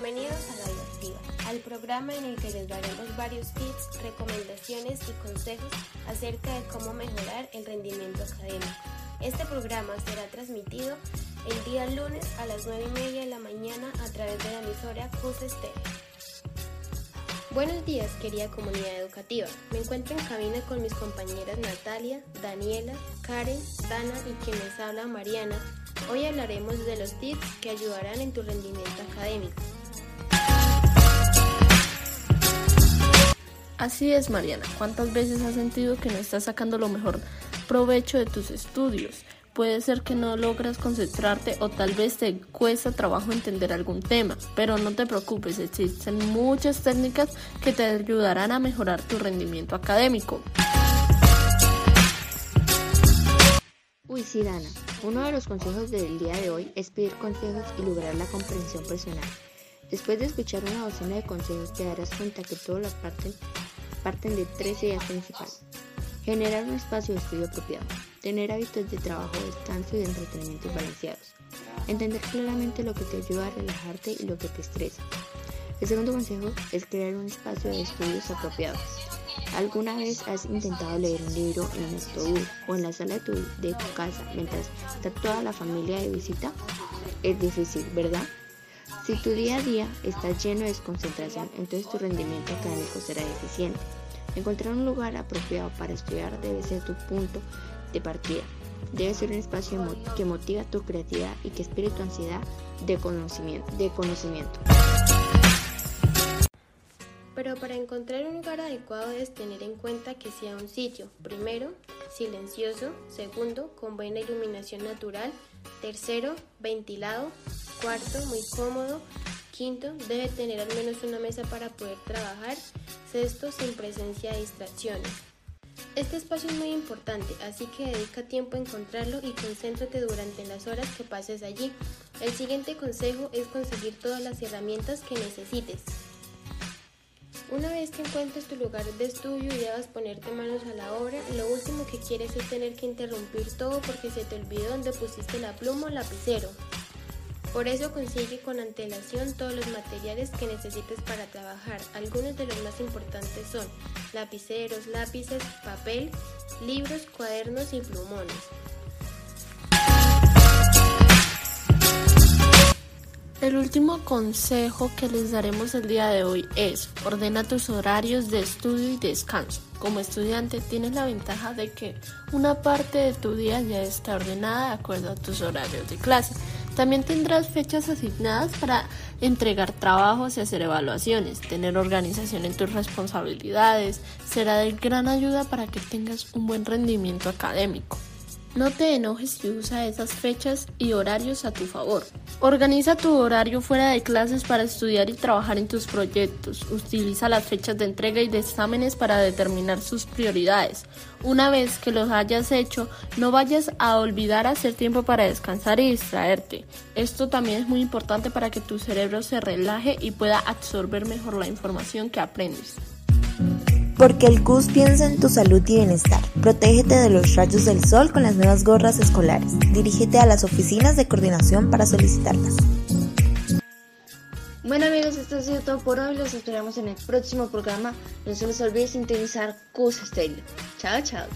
Bienvenidos a La Divertida, al programa en el que les daremos varios tips, recomendaciones y consejos acerca de cómo mejorar el rendimiento académico. Este programa será transmitido el día lunes a las 9 y media de la mañana a través de la emisora CUS. Buenos días, querida comunidad educativa. Me encuentro en cabina con mis compañeras Natalia, Daniela, Karen, Dana y quienes habla Mariana. Hoy hablaremos de los tips que ayudarán en tu rendimiento académico. Así es, Mariana. ¿Cuántas veces has sentido que no estás sacando lo mejor provecho de tus estudios? puede ser que no logras concentrarte o tal vez te cuesta trabajo entender algún tema, pero no te preocupes, existen muchas técnicas que te ayudarán a mejorar tu rendimiento académico. Uy, sí, Dana. Uno de los consejos del día de hoy es pedir consejos y lograr la comprensión personal. Después de escuchar una docena de consejos te darás cuenta que todas las parten, parten de tres ideas principales. Generar un espacio de estudio apropiado, tener hábitos de trabajo, descanso y de entretenimiento balanceados, entender claramente lo que te ayuda a relajarte y lo que te estresa. El segundo consejo es crear un espacio de estudios apropiados. ¿Alguna vez has intentado leer un libro en el autobús o en la sala de tu casa mientras está toda la familia de visita? Es difícil, ¿verdad? Si tu día a día está lleno de desconcentración, entonces tu rendimiento académico será deficiente. Encontrar un lugar apropiado para estudiar debe ser tu punto de partida. Debe ser un espacio que motiva tu creatividad y que espere tu ansiedad de conocimiento. De conocimiento. Pero para encontrar un lugar adecuado debes tener en cuenta que sea un sitio, primero, silencioso, segundo, con buena iluminación natural, tercero, ventilado, cuarto, muy cómodo, Quinto, debe tener al menos una mesa para poder trabajar. Sexto, sin presencia de distracciones. Este espacio es muy importante, así que dedica tiempo a encontrarlo y concéntrate durante las horas que pases allí. El siguiente consejo es conseguir todas las herramientas que necesites. Una vez que encuentres tu lugar de estudio y debas ponerte manos a la obra, lo último que quieres es tener que interrumpir todo porque se te olvidó dónde pusiste la pluma o lapicero. Por eso consigue con antelación todos los materiales que necesites para trabajar. Algunos de los más importantes son lapiceros, lápices, papel, libros, cuadernos y plumones. El último consejo que les daremos el día de hoy es ordena tus horarios de estudio y descanso. Como estudiante tienes la ventaja de que una parte de tu día ya está ordenada de acuerdo a tus horarios de clase. También tendrás fechas asignadas para entregar trabajos y hacer evaluaciones. Tener organización en tus responsabilidades será de gran ayuda para que tengas un buen rendimiento académico. No te enojes si usa esas fechas y horarios a tu favor. Organiza tu horario fuera de clases para estudiar y trabajar en tus proyectos. Utiliza las fechas de entrega y de exámenes para determinar sus prioridades. Una vez que los hayas hecho, no vayas a olvidar hacer tiempo para descansar y distraerte. Esto también es muy importante para que tu cerebro se relaje y pueda absorber mejor la información que aprendes. Porque el CUS piensa en tu salud y bienestar. Protégete de los rayos del sol con las nuevas gorras escolares. Dirígete a las oficinas de coordinación para solicitarlas. Bueno amigos, esto ha sido todo por hoy. Los esperamos en el próximo programa. No se les olvide sintonizar CUS Estéreo. Chao, chao.